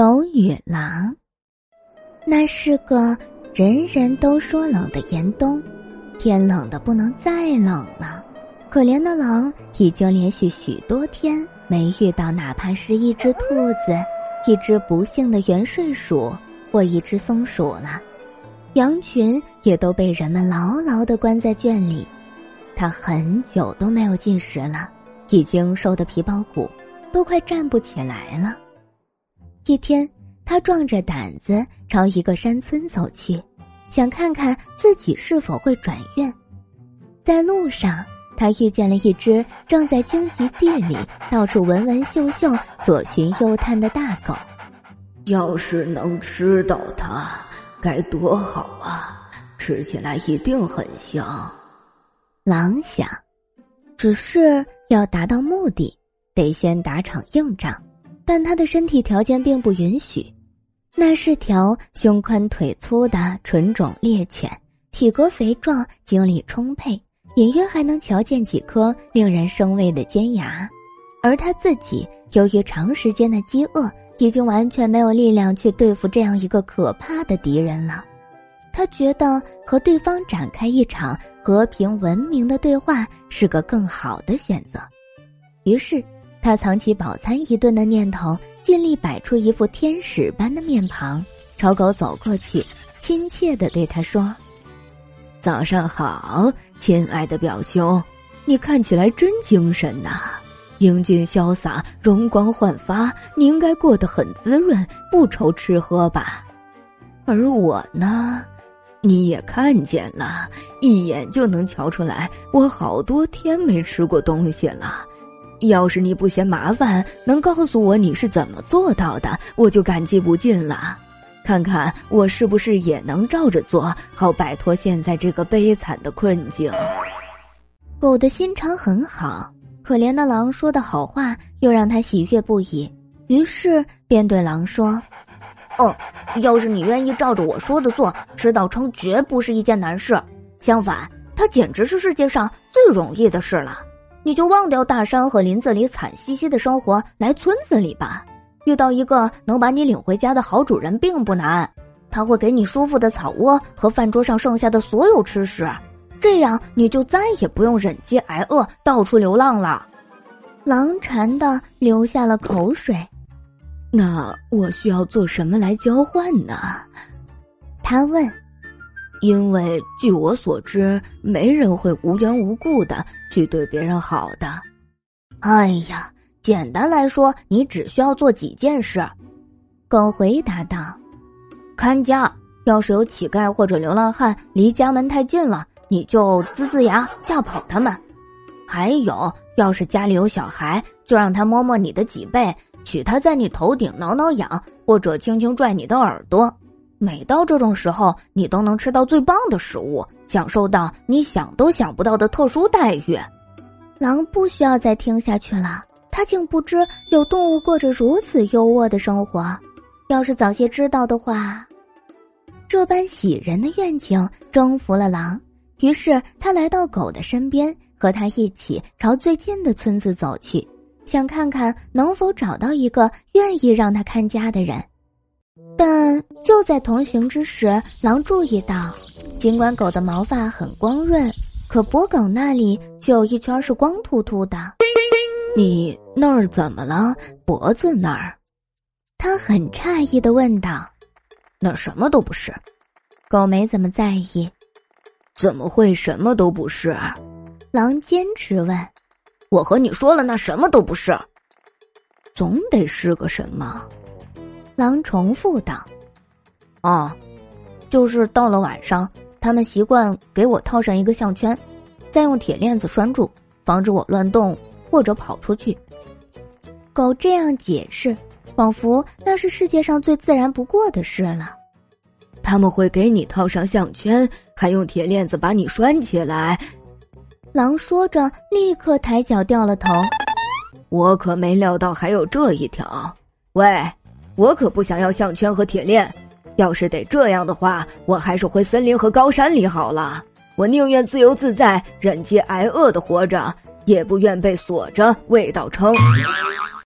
狗与狼。那是个人人都说冷的严冬，天冷的不能再冷了。可怜的狼已经连续许多天没遇到哪怕是一只兔子、一只不幸的元睡鼠或一只松鼠了。羊群也都被人们牢牢的关在圈里，它很久都没有进食了，已经瘦得皮包骨，都快站不起来了。一天，他壮着胆子朝一个山村走去，想看看自己是否会转运。在路上，他遇见了一只正在荆棘地里到处闻闻嗅嗅、左寻右探的大狗。要是能吃到它，该多好啊！吃起来一定很香。狼想，只是要达到目的，得先打场硬仗。但他的身体条件并不允许，那是条胸宽腿粗的纯种猎犬，体格肥壮，精力充沛，隐约还能瞧见几颗令人生畏的尖牙。而他自己由于长时间的饥饿，已经完全没有力量去对付这样一个可怕的敌人了。他觉得和对方展开一场和平文明的对话是个更好的选择，于是。他藏起饱餐一顿的念头，尽力摆出一副天使般的面庞，朝狗走过去，亲切的对他说：“早上好，亲爱的表兄，你看起来真精神呐，英俊潇洒，容光焕发，你应该过得很滋润，不愁吃喝吧？而我呢，你也看见了，一眼就能瞧出来，我好多天没吃过东西了。”要是你不嫌麻烦，能告诉我你是怎么做到的，我就感激不尽了。看看我是不是也能照着做，好摆脱现在这个悲惨的困境。狗的心肠很好，可怜的狼说的好话又让他喜悦不已，于是便对狼说：“哦，要是你愿意照着我说的做，吃到撑绝不是一件难事。相反，它简直是世界上最容易的事了。”你就忘掉大山和林子里惨兮兮的生活，来村子里吧。遇到一个能把你领回家的好主人并不难，他会给你舒服的草窝和饭桌上剩下的所有吃食，这样你就再也不用忍饥挨饿，到处流浪了。狼馋的流下了口水。那我需要做什么来交换呢？他问。因为据我所知，没人会无缘无故的去对别人好的。哎呀，简单来说，你只需要做几件事。狗回答道：“看家，要是有乞丐或者流浪汉离家门太近了，你就呲呲牙吓跑他们。还有，要是家里有小孩，就让他摸摸你的脊背，取他在你头顶挠挠痒，或者轻轻拽你的耳朵。”每到这种时候，你都能吃到最棒的食物，享受到你想都想不到的特殊待遇。狼不需要再听下去了，他竟不知有动物过着如此优渥的生活。要是早些知道的话，这般喜人的愿景征服了狼。于是他来到狗的身边，和他一起朝最近的村子走去，想看看能否找到一个愿意让他看家的人。但就在同行之时，狼注意到，尽管狗的毛发很光润，可脖梗那里却有一圈是光秃秃的。你那儿怎么了？脖子那儿？他很诧异的问道。那什么都不是。狗没怎么在意。怎么会什么都不是？狼坚持问。我和你说了，那什么都不是。总得是个什么。狼重复道：“哦，就是到了晚上，他们习惯给我套上一个项圈，再用铁链子拴住，防止我乱动或者跑出去。”狗这样解释，仿佛那是世界上最自然不过的事了。他们会给你套上项圈，还用铁链子把你拴起来。狼说着，立刻抬脚掉了头。我可没料到还有这一条。喂！我可不想要项圈和铁链，要是得这样的话，我还是回森林和高山里好了。我宁愿自由自在、忍饥挨饿的活着，也不愿被锁着味道撑。